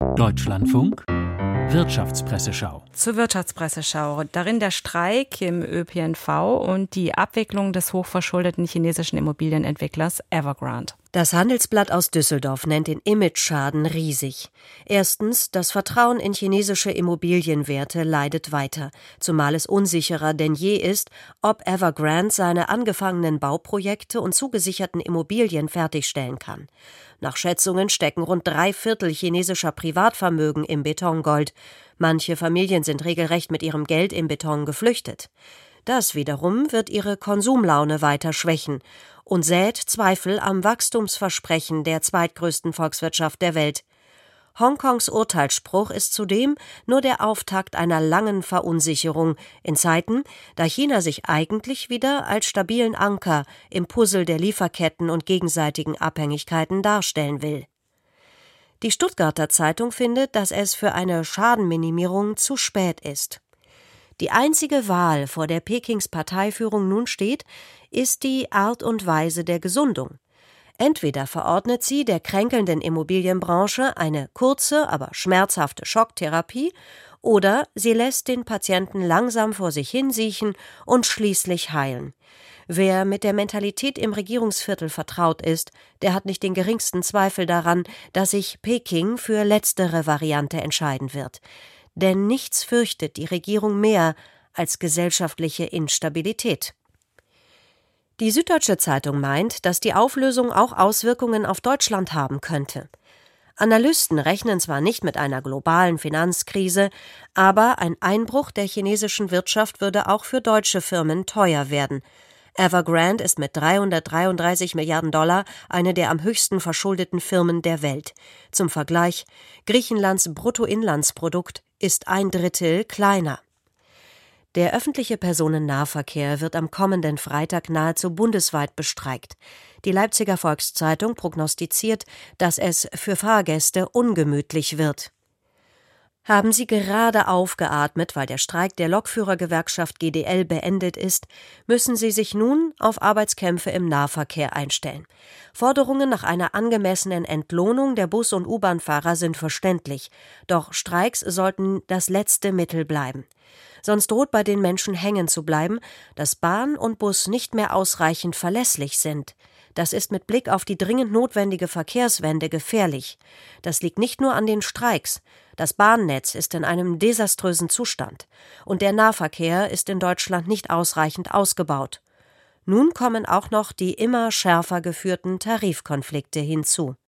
Deutschlandfunk Wirtschaftspresseschau. Zur Wirtschaftspresseschau. Darin der Streik im ÖPNV und die Abwicklung des hochverschuldeten chinesischen Immobilienentwicklers Evergrande. Das Handelsblatt aus Düsseldorf nennt den Imageschaden riesig. Erstens, das Vertrauen in chinesische Immobilienwerte leidet weiter, zumal es unsicherer denn je ist, ob Evergrande seine angefangenen Bauprojekte und zugesicherten Immobilien fertigstellen kann. Nach Schätzungen stecken rund drei Viertel chinesischer Privatvermögen im Betongold. Manche Familien sind regelrecht mit ihrem Geld im Beton geflüchtet. Das wiederum wird ihre Konsumlaune weiter schwächen und sät Zweifel am Wachstumsversprechen der zweitgrößten Volkswirtschaft der Welt. Hongkongs Urteilsspruch ist zudem nur der Auftakt einer langen Verunsicherung in Zeiten, da China sich eigentlich wieder als stabilen Anker im Puzzle der Lieferketten und gegenseitigen Abhängigkeiten darstellen will. Die Stuttgarter Zeitung findet, dass es für eine Schadenminimierung zu spät ist. Die einzige Wahl, vor der Pekings Parteiführung nun steht, ist die Art und Weise der Gesundung. Entweder verordnet sie der kränkelnden Immobilienbranche eine kurze, aber schmerzhafte Schocktherapie, oder sie lässt den Patienten langsam vor sich hinsiechen und schließlich heilen. Wer mit der Mentalität im Regierungsviertel vertraut ist, der hat nicht den geringsten Zweifel daran, dass sich Peking für letztere Variante entscheiden wird. Denn nichts fürchtet die Regierung mehr als gesellschaftliche Instabilität. Die Süddeutsche Zeitung meint, dass die Auflösung auch Auswirkungen auf Deutschland haben könnte. Analysten rechnen zwar nicht mit einer globalen Finanzkrise, aber ein Einbruch der chinesischen Wirtschaft würde auch für deutsche Firmen teuer werden. Evergrande ist mit 333 Milliarden Dollar eine der am höchsten verschuldeten Firmen der Welt. Zum Vergleich, Griechenlands Bruttoinlandsprodukt ist ein Drittel kleiner. Der öffentliche Personennahverkehr wird am kommenden Freitag nahezu bundesweit bestreikt. Die Leipziger Volkszeitung prognostiziert, dass es für Fahrgäste ungemütlich wird. Haben Sie gerade aufgeatmet, weil der Streik der Lokführergewerkschaft GDL beendet ist, müssen Sie sich nun auf Arbeitskämpfe im Nahverkehr einstellen. Forderungen nach einer angemessenen Entlohnung der Bus- und U-Bahn-Fahrer sind verständlich, doch Streiks sollten das letzte Mittel bleiben sonst droht bei den Menschen hängen zu bleiben, dass Bahn und Bus nicht mehr ausreichend verlässlich sind. Das ist mit Blick auf die dringend notwendige Verkehrswende gefährlich. Das liegt nicht nur an den Streiks. Das Bahnnetz ist in einem desaströsen Zustand. Und der Nahverkehr ist in Deutschland nicht ausreichend ausgebaut. Nun kommen auch noch die immer schärfer geführten Tarifkonflikte hinzu.